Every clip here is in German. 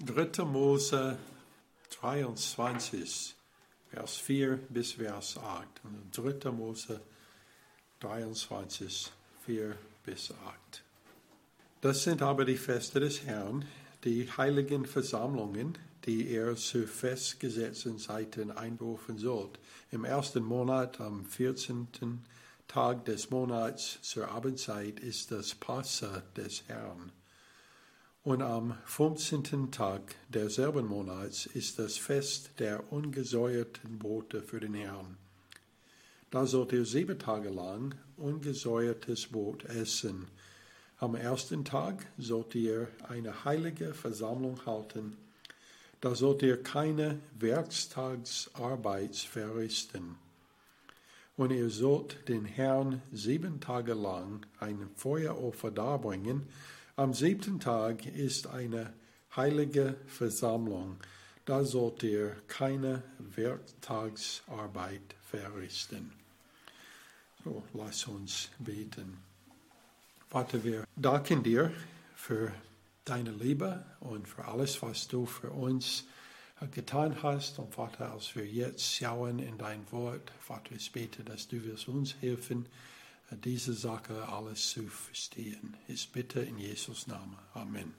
3. Mose 23, Vers 4 bis Vers 8. Also 3. Mose 23, 4 bis 8. Das sind aber die Feste des Herrn, die heiligen Versammlungen, die er zu festgesetzten Zeiten einberufen sollt. Im ersten Monat, am 14. Tag des Monats zur Abendzeit, ist das Passa des Herrn. Und am 15. Tag derselben Monats ist das Fest der ungesäuerten Brote für den Herrn. Da sollt ihr sieben Tage lang ungesäuertes Brot essen. Am ersten Tag sollt ihr eine heilige Versammlung halten. Da sollt ihr keine Werktagsarbeit verrichten. Und ihr sollt den Herrn sieben Tage lang ein Feueropfer darbringen, am siebten Tag ist eine heilige Versammlung. Da sollt ihr keine Werktagsarbeit verrichten. So, lass uns beten. Vater, wir danken dir für deine Liebe und für alles, was du für uns getan hast. Und Vater, als wir jetzt schauen in dein Wort, Vater, ich bete, dass du wirst uns helfen, diese Sache alles zu verstehen. Ich bitte in Jesus Namen. Amen.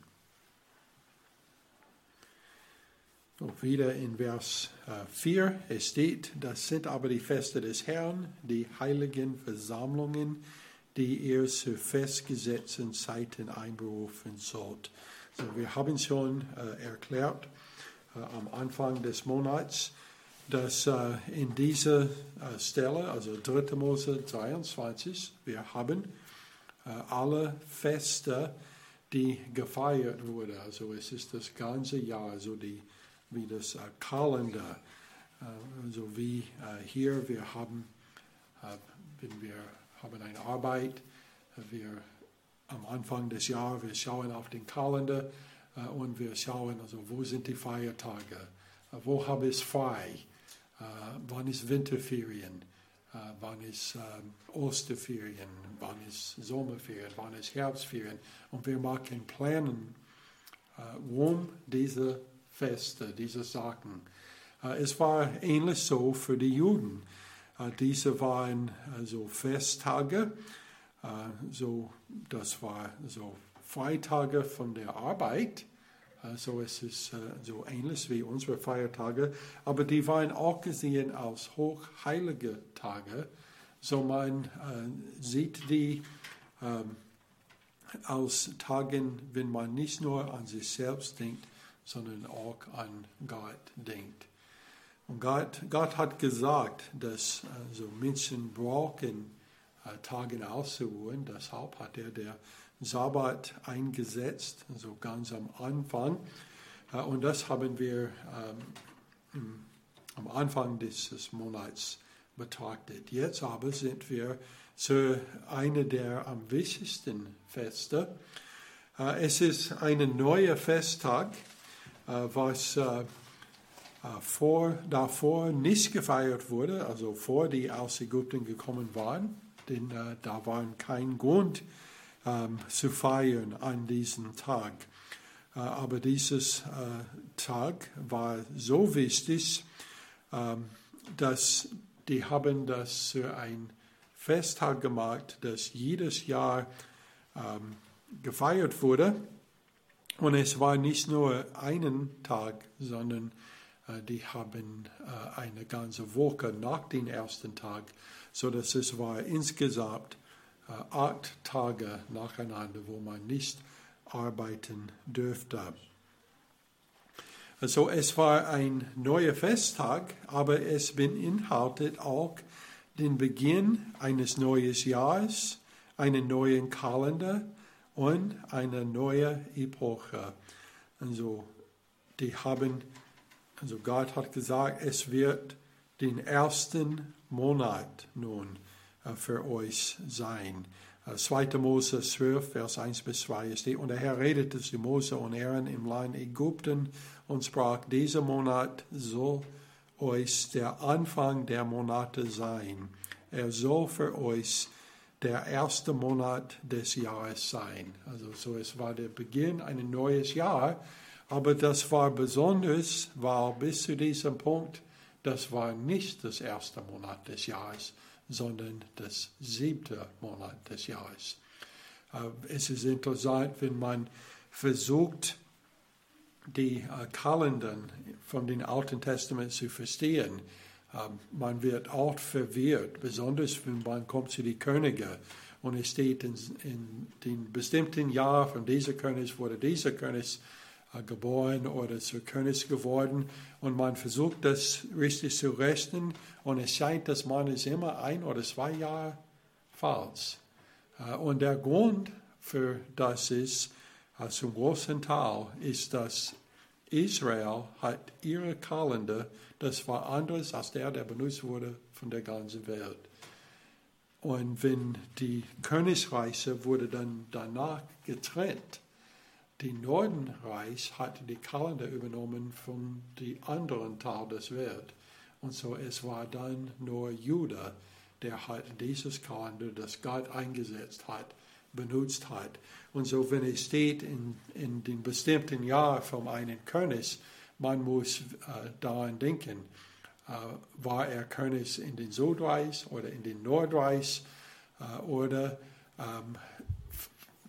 So, wieder in Vers 4, es steht, das sind aber die Feste des Herrn, die heiligen Versammlungen, die ihr zu festgesetzten Zeiten einberufen sollt. So, wir haben schon äh, erklärt äh, am Anfang des Monats, dass äh, in dieser äh, Stelle, also 3. Mose 23, wir haben äh, alle Feste, die gefeiert wurden. Also es ist das ganze Jahr, also die, wie das Kalender, also wie hier, wir haben, wenn wir haben eine Arbeit, wir am Anfang des Jahres, wir schauen auf den Kalender und wir schauen, also wo sind die Feiertage, wo habe ich frei, wann ist Winterferien, äh, wann ist ähm, Osterferien, wann ist Sommerferien, wann ist Herbstferien. Und wir machen Pläne äh, um diese Feste, diese Sachen. Es war ähnlich so für die Juden. Diese waren so Festtage, so, das war so Freitage von der Arbeit also es ist äh, so ähnlich wie unsere Feiertage, aber die waren auch gesehen als hochheilige Tage. So man äh, sieht die ähm, als Tagen, wenn man nicht nur an sich selbst denkt, sondern auch an Gott denkt. Und Gott, Gott hat gesagt, dass also Menschen brauchen Tagen auszuruhen. Deshalb hat er der Sabbat eingesetzt, also ganz am Anfang. Äh, und das haben wir ähm, am Anfang dieses Monats betrachtet. Jetzt aber sind wir zu einer der am wichtigsten Feste. Äh, es ist ein neuer Festtag, äh, was vor, davor nicht gefeiert wurde, also vor die aus Ägypten gekommen waren, denn da war kein Grund, zu feiern an diesem Tag. Äh, aber dieses äh, Tag war so wichtig, ähm, dass die haben das zu einem Festtag gemacht, das jedes Jahr ähm, gefeiert wurde. Und es war nicht nur einen Tag, sondern äh, die haben äh, eine ganze Woche nach dem ersten Tag, so dass es war insgesamt acht Tage nacheinander, wo man nicht arbeiten dürfte. Also es war ein neuer Festtag, aber es beinhaltet auch den Beginn eines neuen Jahres, einen neuen Kalender und eine neue Epoche. Also die haben, also Gott hat gesagt, es wird den ersten Monat nun äh, für euch sein. 2. Äh, Mose 12, Vers 1 bis 2 steht, und der Herr redete zu Mose und Aaron im Land Ägypten und sprach, dieser Monat soll euch der Anfang der Monate sein. Er soll für euch der erste Monat des Jahres sein. Also so es war der Beginn eines neues Jahr Aber das war besonders, weil bis zu diesem Punkt, das war nicht das erste Monat des Jahres, sondern das siebte Monat des Jahres. Äh, es ist interessant, wenn man versucht, die äh, Kalendern von dem Alten Testament zu verstehen. Ähm, man wird oft verwirrt, besonders wenn man kommt zu den Königen und es steht in, in dem bestimmten Jahr von dieser König wurde dieser König geboren oder zu König geworden und man versucht das richtig zu rechnen und es scheint, dass man es immer ein oder zwei Jahre falsch. Äh, und der Grund für das ist, äh, zum großen Teil, ist, dass Israel hat ihre Kalender, das war anders als der, der benutzt wurde von der ganzen Welt. Und wenn die Königreiche wurde dann danach getrennt, die Nordenreich hatte die Kalender übernommen von den anderen Teil des Welt. Und so es war dann nur Juda, der hat dieses Kalender, das Gott eingesetzt hat, benutzt hat. Und so, wenn es steht in, in den bestimmten Jahr von einem König, man muss äh, daran denken, äh, war er König in den Südreich oder in den Nordreich äh, oder ähm,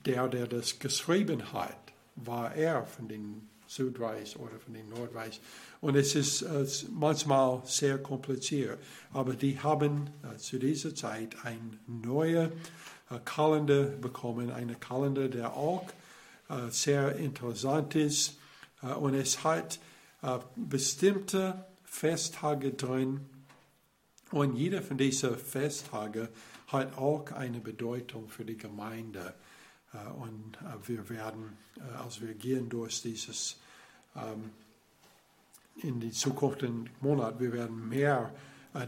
der, der das geschrieben hat, war er von den Südreich oder von den Nordreich. Und es ist äh, manchmal sehr kompliziert. Aber die haben äh, zu dieser Zeit ein neuer Kalender bekommen, einen Kalender, der auch äh, sehr interessant ist. Äh, und es hat äh, bestimmte Festtage drin. Und jeder von diesen Festtage hat auch eine Bedeutung für die Gemeinde. Und wir werden, als wir gehen durch dieses ähm, in die zukünftigen Monat, wir werden mehr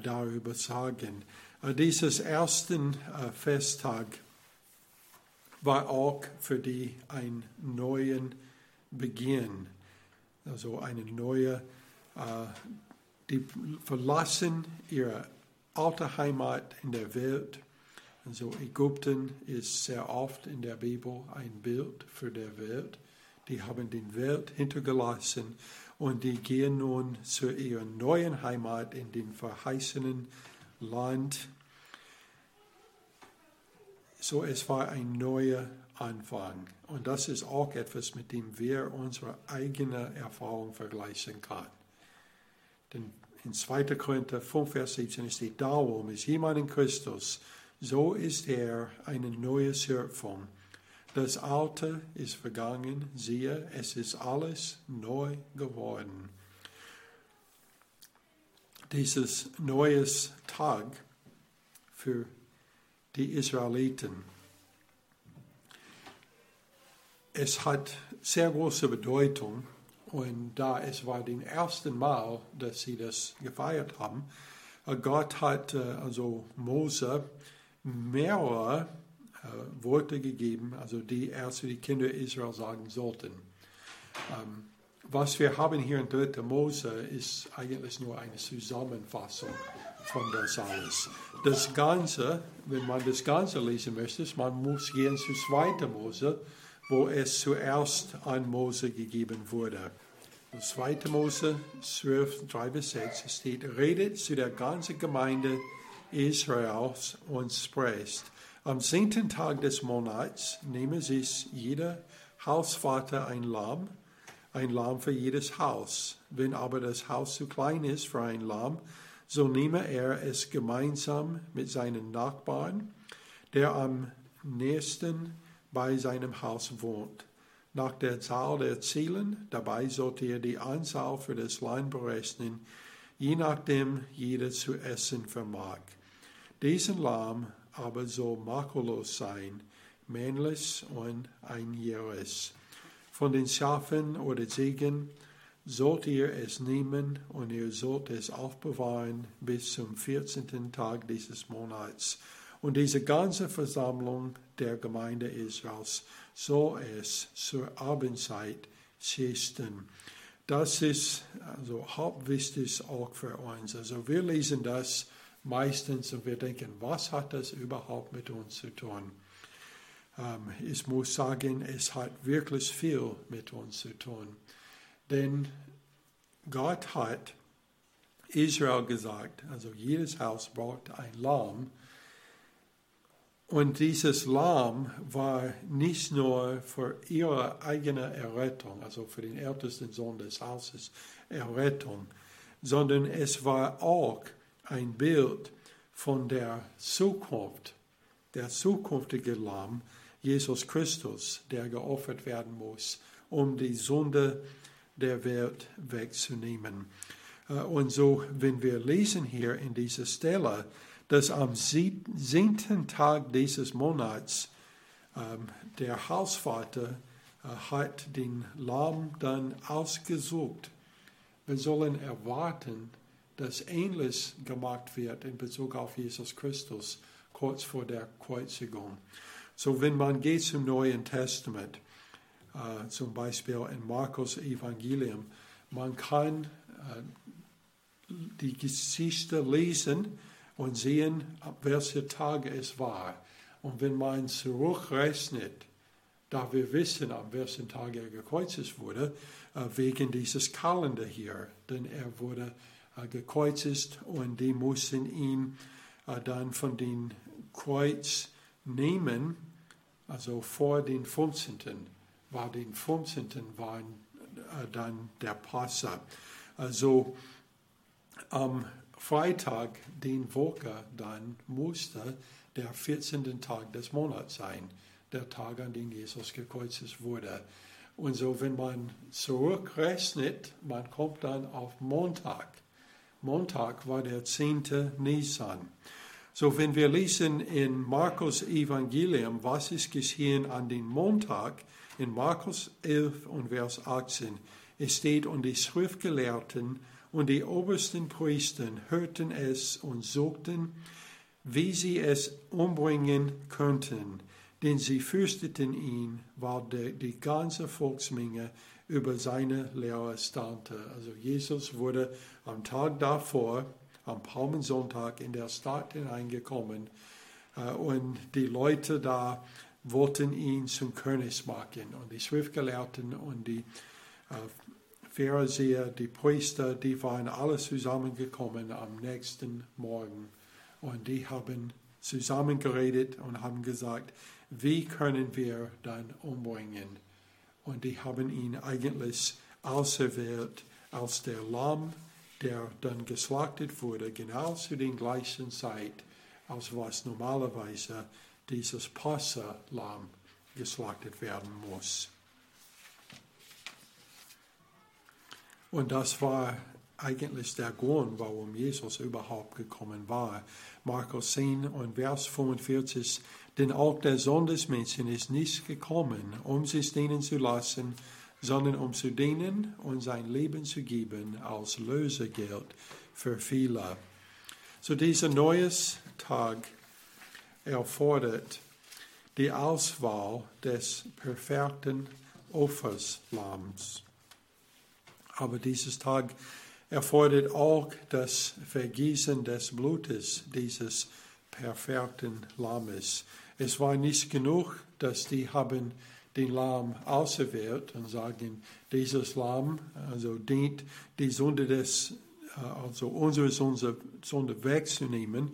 darüber sagen. Äh, dieses ersten äh, Festtag war auch für die ein neuen Beginn, also eine neue, äh, die verlassen ihre alte Heimat in der Welt. Also Ägypten ist sehr oft in der Bibel ein Bild für die Welt. Die haben die Welt hintergelassen und die gehen nun zu ihrer neuen Heimat in den verheißenen Land. So, es war ein neuer Anfang. Und das ist auch etwas, mit dem wir unsere eigene Erfahrung vergleichen können. Denn in 2. Korinther 5, Vers 17 steht, darum ist jemand in Christus, so ist er eine neue Schöpfung. Das Alte ist vergangen, siehe, es ist alles neu geworden dieses neues Tag für die Israeliten. Es hat sehr große Bedeutung und da es war das erste Mal, dass sie das gefeiert haben, äh, Gott hat äh, also Mose mehrere äh, Worte gegeben, also die er zu den Kindern Israel sagen sollten. Ähm, was wir haben hier in 3. Mose ist eigentlich nur eine Zusammenfassung von das alles. Das Ganze, wenn man das Ganze lesen möchte, man muss gehen zu 2. Mose, wo es zuerst an Mose gegeben wurde. 2. Mose 12, 3 bis 6 steht, redet zu der ganzen Gemeinde Israels und spricht, am zehnten Tag des Monats nehme sich jeder Hausvater ein Lamm, ein Lamm für jedes Haus. Wenn aber das Haus zu klein ist für ein Lamm, so nehme er es gemeinsam mit seinen Nachbarn, der am nächsten bei seinem Haus wohnt. Nach der Zahl der Zielen, dabei sollte er die Anzahl für das Land berechnen, je nachdem jeder zu essen vermag. Diesen Lamm aber soll makellos sein, männlich und einjähriges. Von den Schafen oder Ziegen sollt ihr es nehmen und ihr sollt es aufbewahren bis zum 14. Tag dieses Monats. Und diese ganze Versammlung der Gemeinde Israels soll es zur Abendzeit schießen. Das ist also hauptwichtig auch für uns. Also wir lesen das meistens und wir denken, was hat das überhaupt mit uns zu tun? Ähm, ich muss sagen, es hat wirklich viel mit uns zu tun. Denn Gott hat Israel gesagt, also jedes Haus braucht ein Lamm. Und dieses Lamm war nicht nur für ihre eigene Errettung, also für den ältesten Sohn des Hauses Errettung, sondern es war auch ein Bild von der Zukunft, der zukünftige Lamm, Jesus Christus, der geopfert werden muss, um die Sünde der Welt wegzunehmen. Äh, und so, wenn wir lesen hier in dieser Stelle, dass am zehnten Tag dieses Monats ähm, der Hausvater äh, hat den Lamm dann ausgesucht. Wir sollen erwarten, dass ähnlich gemacht wird in Bezug auf Jesus Christus kurz vor der Kreuzigung. So, wenn man geht zum Neuen Testament, äh, zum Beispiel in Markus Evangelium, man kann äh, die Geschichte lesen und sehen, ab welcher Tage es war. Und wenn man zurückrechnet, da wir wissen, an welchem Tag er gekreuzigt wurde, äh, wegen dieses Kalender hier, denn er wurde gekreuzigt und die mussten ihn äh, dann von den Kreuz nehmen, also vor den 15. war den 15. war dann der Passa. Also am Freitag, den Woche, dann musste der 14. Tag des Monats sein, der Tag, an dem Jesus gekreuzigt wurde. Und so, wenn man zurückrechnet, man kommt dann auf Montag. Montag war der 10. Nisan. So, wenn wir lesen in Markus Evangelium, was ist geschehen an den Montag, in Markus 11 und Vers 18, es steht, und die Schriftgelehrten und die obersten Priester hörten es und suchten, wie sie es umbringen könnten, denn sie fürchteten ihn, weil die ganze Volksmenge über seine Lehre staunte. Also Jesus wurde am Tag davor, am Palmensonntag, in der Stadt hineingekommen äh, und die Leute da wollten ihn zum König machen. Und die Schriftgelehrten und die äh, Pharisäer, die Priester, die waren alle zusammengekommen am nächsten Morgen. Und die haben zusammengeredet und haben gesagt, wie können wir dann umbringen? Und die haben ihn eigentlich auserwählt als der Lamm, der dann geschlachtet wurde, genau zu den gleichen Zeit, als was normalerweise dieses Passa-Lamm geschlachtet werden muss. Und das war eigentlich der Grund, warum Jesus überhaupt gekommen war. Markus 10 und Vers 45, denn auch der Sohn des Menschen ist nicht gekommen, um sich dienen zu lassen, sondern um zu dienen und sein Leben zu geben als Lösegeld für viele. So dieser neues Tag erfordert die Auswahl des perfekten Opferslams. Aber dieses Tag erfordert auch das Vergießen des Blutes dieses perfekten Lammes. Es war nicht genug, dass die haben den Lamm auserwählt und sagen, dieses Lamm also dient die Sünde des, äh, also unsere Sünde, wegzunehmen,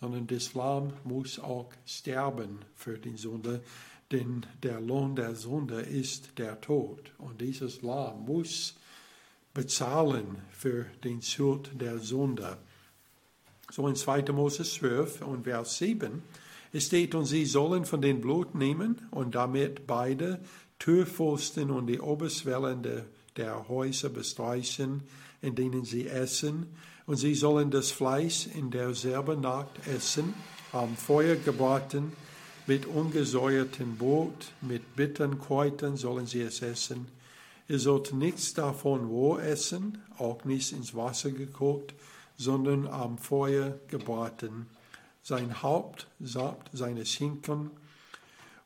sondern das Lamm muss auch sterben für die Sünde, denn der Lohn der Sünde ist der Tod. Und dieses Lamm muss bezahlen für den Schuld der Sünde. So in 2. Mose 12 und Vers 7 es steht, und sie sollen von dem Blut nehmen und damit beide Türpfosten und die Oberschwellen der, der Häuser bestreichen, in denen sie essen, und sie sollen das Fleisch in derselben Nacht essen, am Feuer gebraten, mit ungesäuertem Brot, mit bitteren Kräutern sollen sie es essen, Ihr sollt nichts davon roh essen, auch nicht ins Wasser gekocht, sondern am Feuer gebraten. Sein Haupt samt seine Schinken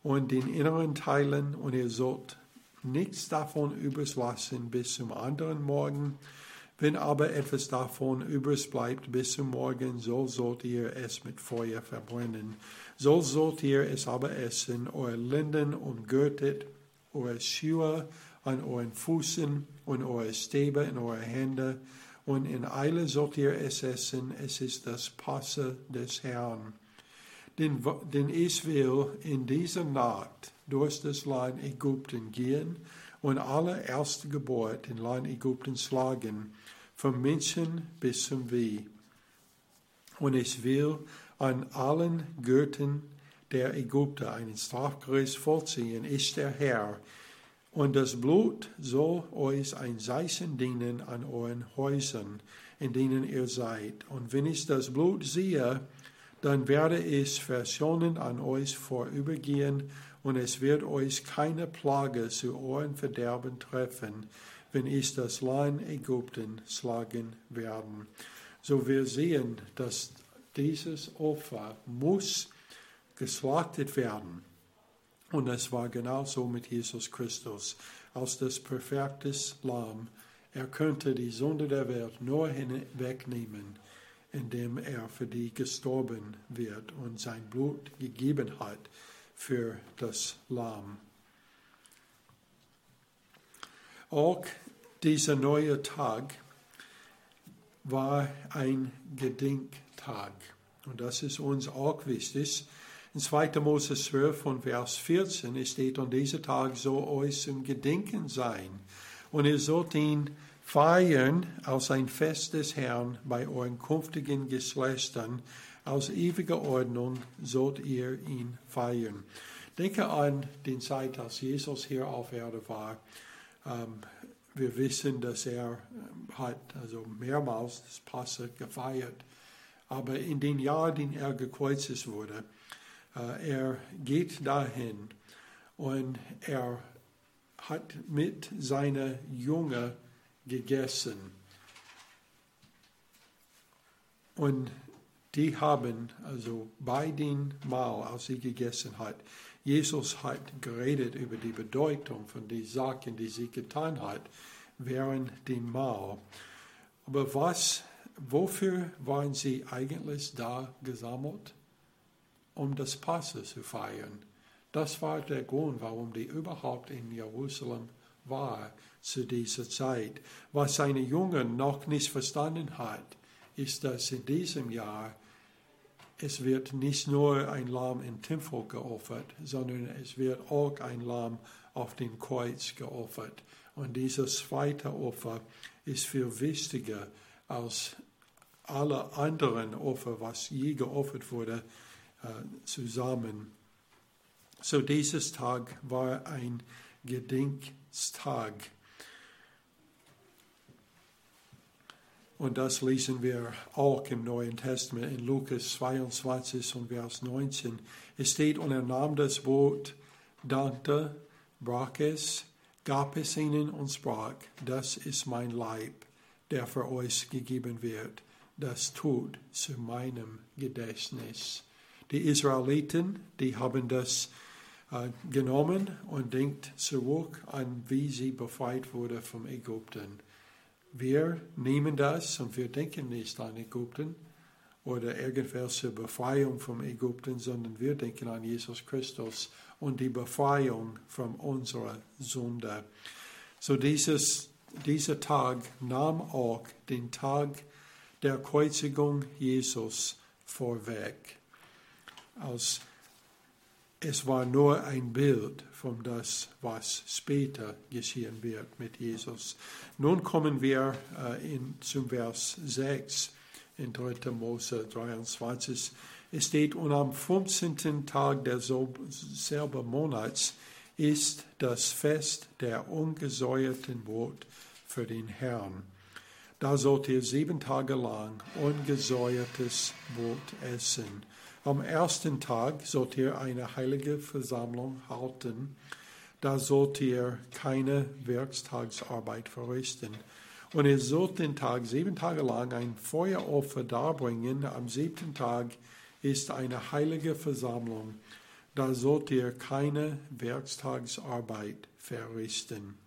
und den inneren Teilen, und ihr sollt nichts davon übrig lassen bis zum anderen Morgen. Wenn aber etwas davon übrig bleibt bis zum Morgen, so sollt ihr es mit Feuer verbrennen. So sollt ihr es aber essen, euer Linden umgürtet, eure Schuhe an euren Füßen und eure Stäbe in eure Hände, und in Eile sollt ihr es essen, es ist das Passe des Herrn. Denn, denn ich will in dieser Nacht durch das Land Ägypten gehen und alle erste Geburt in Land Ägypten schlagen, vom Menschen bis zum Vieh. Und ich will an allen Gürteln der Ägypter einen Strafgericht vollziehen, ist der Herr, und das Blut soll euch ein Zeichen dienen an euren Häusern, in denen ihr seid. Und wenn ich das Blut sehe, dann werde ich verschonend an euch vorübergehen, und es wird euch keine Plage zu euren Verderben treffen, wenn ich das Land Ägypten schlagen werden. So wir sehen, dass dieses Opfer muss geschlachtet werden und es war genauso mit Jesus Christus. Als das perfektes Lamm, er könnte die Sünde der Welt nur hinwegnehmen, indem er für die gestorben wird und sein Blut gegeben hat für das Lamm. Auch dieser neue Tag war ein Gedenktag. Und das ist uns auch wichtig, in 2. Mose 12 von Vers 14 es steht, an diesem Tag soll euch zum Gedenken sein. Und ihr sollt ihn feiern als ein Fest des Herrn bei euren künftigen Geschlechtern. Aus ewiger Ordnung sollt ihr ihn feiern. Denke an die Zeit, als Jesus hier auf Erde war. Ähm, wir wissen, dass er ähm, hat also mehrmals das Passe gefeiert. Aber in den Jahren, in er gekreuzigt wurde, er geht dahin und er hat mit seiner Junge gegessen. Und die haben, also bei dem Mahl, als sie gegessen hat, Jesus hat geredet über die Bedeutung von den Sachen, die sie getan hat während dem Mahl. Aber was, wofür waren sie eigentlich da gesammelt? Um das Passe zu feiern. Das war der Grund, warum die überhaupt in Jerusalem war zu dieser Zeit. Was seine Jungen noch nicht verstanden hat, ist, dass in diesem Jahr es wird nicht nur ein Lamm im Tempel geopfert, sondern es wird auch ein Lamm auf dem Kreuz geopfert. Und dieses zweite Opfer ist viel wichtiger als alle anderen Opfer, was je geopfert wurde zusammen. So dieses Tag war ein Gedenktag. Und das lesen wir auch im Neuen Testament in Lukas 22 und Vers 19. Es steht, und er nahm das Brot, dankte, brach es, gab es ihnen und sprach, das ist mein Leib, der für euch gegeben wird. Das tut zu meinem Gedächtnis. Die Israeliten, die haben das äh, genommen und denkt zurück an, wie sie befreit wurde vom Ägypten. Wir nehmen das und wir denken nicht an Ägypten oder irgendwelche Befreiung vom Ägypten, sondern wir denken an Jesus Christus und die Befreiung von unserer Sünde. So dieses, dieser Tag nahm auch den Tag der Kreuzigung Jesus vorweg als es war nur ein Bild von das, was später geschehen wird mit Jesus. Nun kommen wir äh, in, zum Vers 6 in 3. Mose 23. Es steht, und am 15. Tag derselben Monats ist das Fest der ungesäuerten Brot für den Herrn. Da sollt ihr sieben Tage lang ungesäuertes Brot essen am ersten Tag sollt ihr eine heilige Versammlung halten. Da sollt ihr keine Werktagsarbeit verrichten. Und ihr sollt den Tag sieben Tage lang ein Feueropfer darbringen. Am siebten Tag ist eine heilige Versammlung. Da sollt ihr keine Werktagsarbeit verrichten.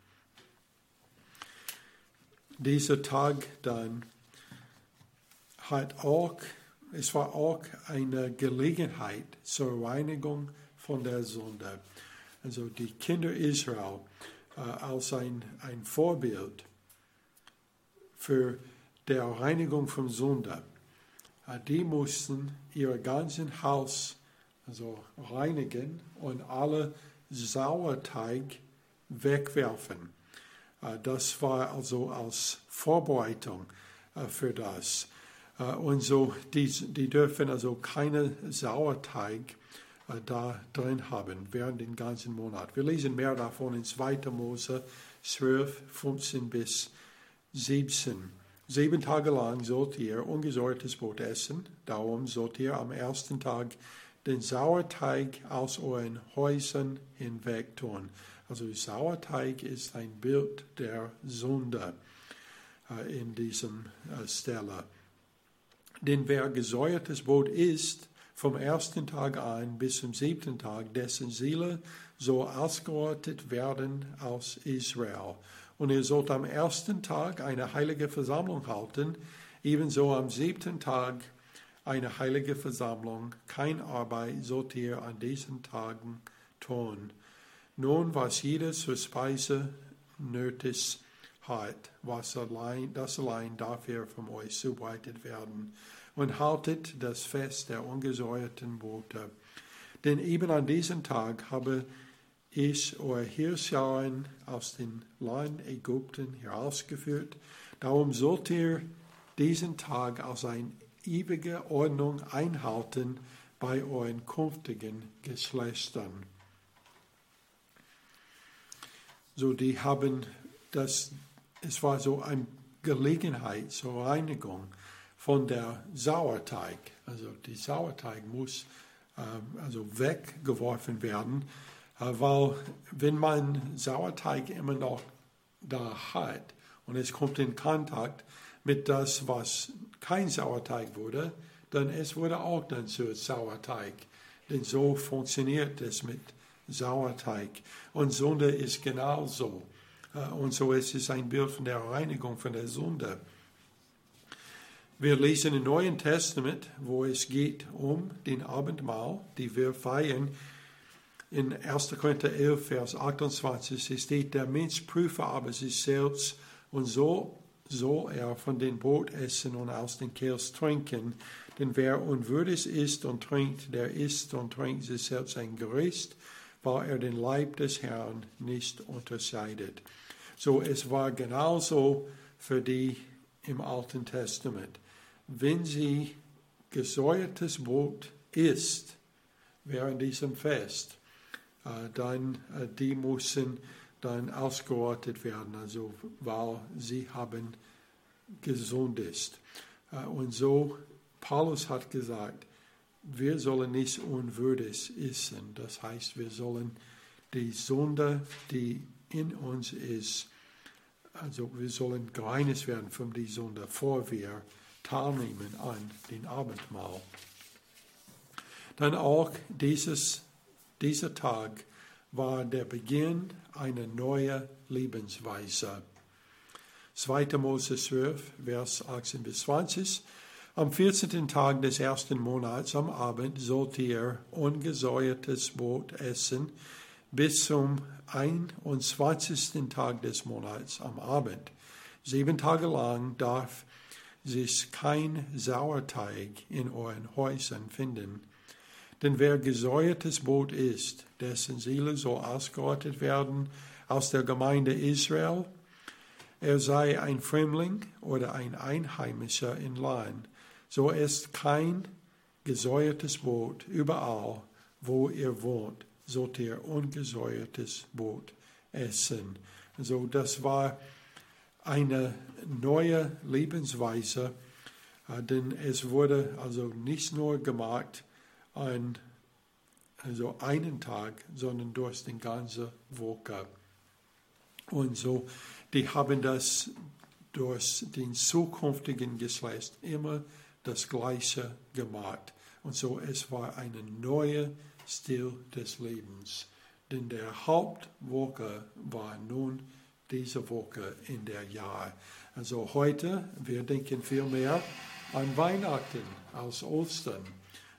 Dieser Tag dann hat auch es war auch eine Gelegenheit zur Reinigung von der Sünde. Also die Kinder Israel äh, als ein, ein Vorbild für die Reinigung von Sünde. Äh, die mussten ihr ganzen Haus also reinigen und alle Sauerteig wegwerfen. Äh, das war also als Vorbereitung äh, für das. Äh, und so, die, die dürfen also keine Sauerteig da drin haben während den ganzen Monat. Wir lesen mehr davon in 2. Mose 12, 15 bis 17. Sieben Tage lang sollt ihr ungesäuertes Brot essen, darum sollt ihr am ersten Tag den Sauerteig aus euren Häusern hinweg tun. Also Sauerteig ist ein Bild der Sünde äh, in diesem äh, Stelle. Denn wer gesäuertes Brot isst, vom ersten Tag an bis zum siebten Tag, dessen Seele soll ausgerottet werden aus Israel. Und ihr sollt am ersten Tag eine heilige Versammlung halten, ebenso am siebten Tag eine heilige Versammlung. Kein Arbeit sollt ihr an diesen Tagen tun. Nun, was jeder zur Speise nötig hat, was allein, das allein darf von euch zubereitet werden. Und haltet das Fest der ungesäuerten Brote. Denn eben an diesem Tag habe ich euer Hirschjahren aus dem Land Ägypten herausgeführt. Darum sollt ihr diesen Tag als eine ewige Ordnung einhalten bei euren künftigen Geschlechtern. So, die haben das, es war so eine Gelegenheit zur Reinigung von der Sauerteig. Also die Sauerteig muss äh, also weggeworfen werden, äh, weil wenn man Sauerteig immer noch da hat und es kommt in Kontakt mit das, was kein Sauerteig wurde, dann es wurde auch dann zu Sauerteig. Denn so funktioniert es mit Sauerteig. Und Sünde ist genauso. Äh, und so ist es ein Bild von der Reinigung von der Sünde. Wir lesen im Neuen Testament, wo es geht um den Abendmahl, die wir feiern. In 1. Korinther 11, Vers 28 steht, der Mensch prüfe aber sich selbst und so soll er von dem Brot essen und aus dem Kelch trinken. Denn wer unwürdig isst und trinkt, der isst und trinkt sich selbst ein Gericht weil er den Leib des Herrn nicht unterscheidet. So, es war genauso für die im Alten Testament. Wenn sie gesäuertes Brot isst während diesem Fest, äh, dann äh, die müssen dann ausgerottet werden, also weil sie haben gesund ist. Äh, und so, Paulus hat gesagt, wir sollen nicht unwürdig essen. Das heißt, wir sollen die Sünde, die in uns ist, also wir sollen gereinigt werden von der Sünde, bevor wir teilnehmen an den Abendmahl. Dann auch dieses, dieser Tag war der Beginn einer neuen Lebensweise. 2. Mose 12, Vers 18 bis 20. Am 14. Tag des ersten Monats am Abend sollt ihr ungesäuertes Brot essen bis zum 21. Tag des Monats am Abend. Sieben Tage lang darf sich kein Sauerteig in euren Häusern finden. Denn wer gesäuertes Brot isst, dessen Seele soll ausgerottet werden aus der Gemeinde Israel, er sei ein Fremdling oder ein Einheimischer in Land so ist kein gesäuertes Brot überall, wo ihr wohnt, sollt ihr ungesäuertes Brot essen. Also das war eine neue Lebensweise, äh, denn es wurde also nicht nur gemacht an also einen Tag, sondern durch die ganze Woche. Und so, die haben das durch den zukünftigen Geschlecht immer das Gleiche gemacht. Und so, es war ein neuer Stil des Lebens. Denn der Hauptwoche war nun diese Woche in der Jahr. Also heute, wir denken viel mehr an Weihnachten als Ostern.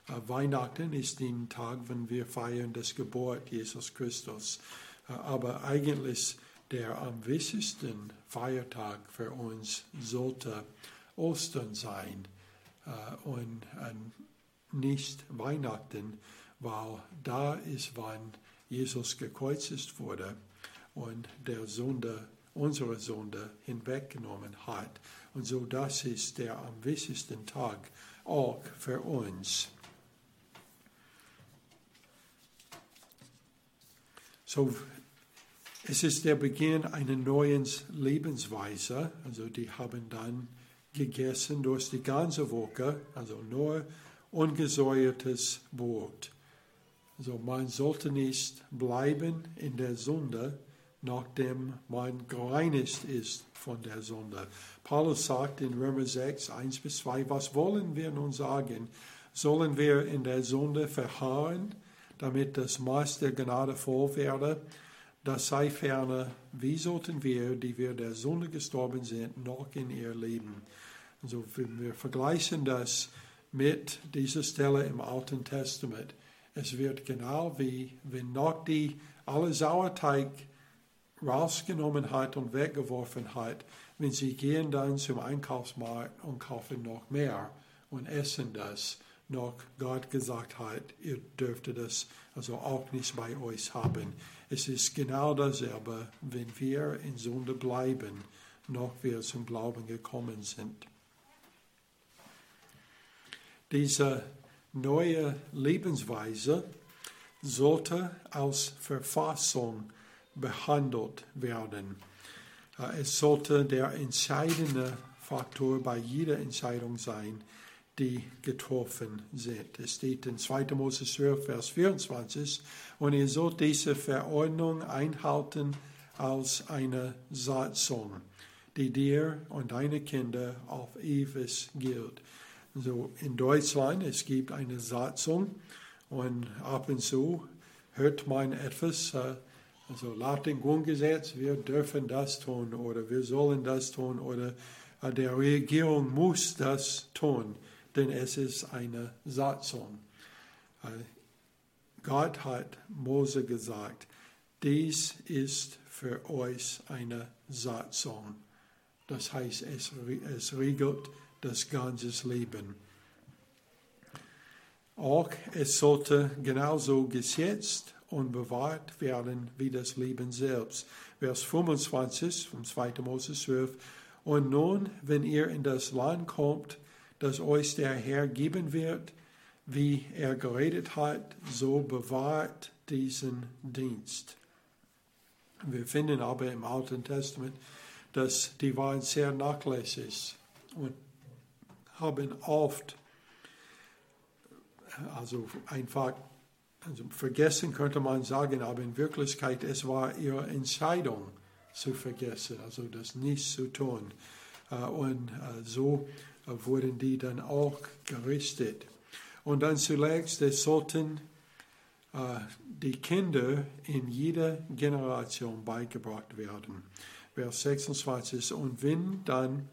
Äh, Weihnachten ist der Tag, wenn wir feiern das Geburt Jesus Christus. Äh, aber eigentlich der am wichtigsten Feiertag für uns sollte Ostern sein äh, und nicht Weihnachten, weil da ist, wann Jesus gekreuzigt wurde und der Sünde, unsere Sünde hinweggenommen hat. Und so das ist der am wichtigsten Tag auch für uns. So, es ist der Beginn einer neuen Lebensweise. Also die haben dann gegessen durch die ganze Woche, also nur ungesäuertes Brot. Also man sollte nicht bleiben in der Sünde, nachdem man gereinigt ist von der Sünde. Paulus sagt in Römer 6, 1 bis 2, was wollen wir nun sagen? Sollen wir in der Sünde verharren, damit das Maß der Gnade voll werde? Das sei ferner, wie sollten wir, die wir der Sünde gestorben sind, noch in ihr leben? Also wir vergleichen das mit dieser Stelle im Alten Testament. Es wird genau wie, wenn noch die alle Sauerteig rausgenommen hat und weggeworfen hat, wenn sie gehen dann zum Einkaufsmarkt und kaufen noch mehr und essen das, noch Gott gesagt hat, ihr dürftet das also auch nicht bei euch haben. Es ist genau dasselbe, wenn wir in Sünde bleiben, noch wir zum Glauben gekommen sind. Diese neue Lebensweise sollte als Verfassung behandelt werden. Äh, es sollte der entscheidende Faktor bei jeder Entscheidung sein, die getroffen sind. Es steht in 2. Mose 12, Vers 24, und ihr sollt diese Verordnung einhalten als eine Satzung, die dir und deine Kinder auf ewig gilt. Also in Deutschland, es gibt eine Satzung und ab und zu hört man etwas, äh, also laut dem Grundgesetz, wir dürfen das tun oder wir sollen das tun oder äh, der Regierung muss das tun, denn es ist eine Satzung. Äh, Gott hat Mose gesagt, dies ist für euch eine Satzung. Das heißt, es, es regelt das ganze Leben. Auch es sollte genauso gesetzt und bewahrt werden wie das Leben selbst. Vers 25 vom 2. Mose 12. Und nun, wenn ihr in das Land kommt, das euch der Herr geben wird, wie er geredet hat, so bewahrt diesen Dienst. Wir finden aber im Alten Testament, dass die waren sehr nachlässig und haben oft, also einfach, also vergessen könnte man sagen, aber in Wirklichkeit, es war ihre Entscheidung zu vergessen, also das nicht zu tun. Äh, und äh, so wurden die dann auch gerichtet. Und dann zuletzt, es sollten äh, die Kinder in jeder Generation beigebracht werden. Vers 26. Und wenn dann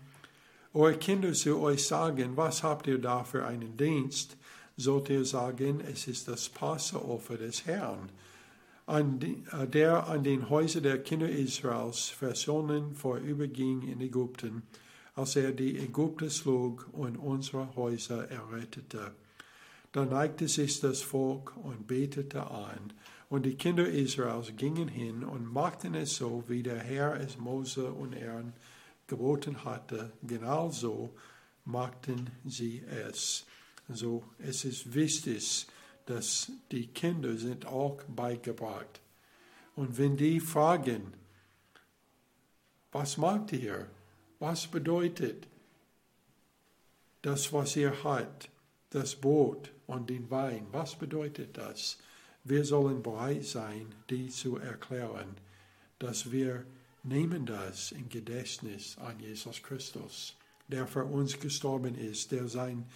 eure Kinder zu euch sagen, was habt ihr da für einen Dienst, sollt ihr sagen, es ist das Passaopfer des Herrn, an die, äh, der an den Häusern der Kinder Israels versonnen vorüberging in Ägypten, als er die Ägypter schlug und unsere Häuser errettete. Da neigte sich das Volk und betete an, und die Kinder Israels gingen hin und machten es so, wie der Herr es Mose und Aaron geboten hatte, genauso machten sie es. Also es ist wichtig, dass die Kinder sind auch beigebracht. Und wenn die fragen, was macht ihr? Was bedeutet das, was ihr habt, das Brot und den Wein? Was bedeutet das? Wir sollen bereit sein, die zu erklären, dass wir nehmen das in Gedächtnis an Jesus Christus, der für uns gestorben ist, der sein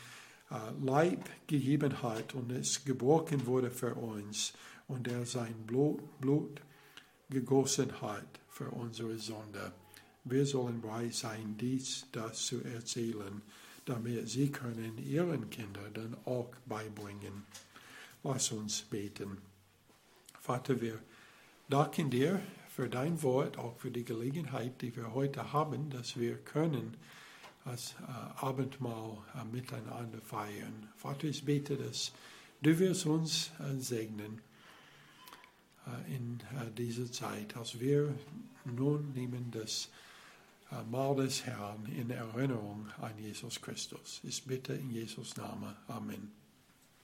äh, Leib gegeben hat und es gebrochen wurde für uns und der sein Blut, Blut gegossen hat für unsere Sünde. Wir sollen bereit sein, dies, das zu erzählen, damit sie können ihren Kindern dann auch beibringen. Lass uns beten. Vater, wir danken dir für dein Wort, auch für die Gelegenheit, die wir heute haben, dass wir können das äh, Abendmahl äh, miteinander feiern. Vater, ich bete, dass du wirst uns äh, segnen in dieser Zeit, als wir nun nehmen das Mahl des Herrn in Erinnerung an Jesus Christus. Ich bitte in Jesus Namen. Amen.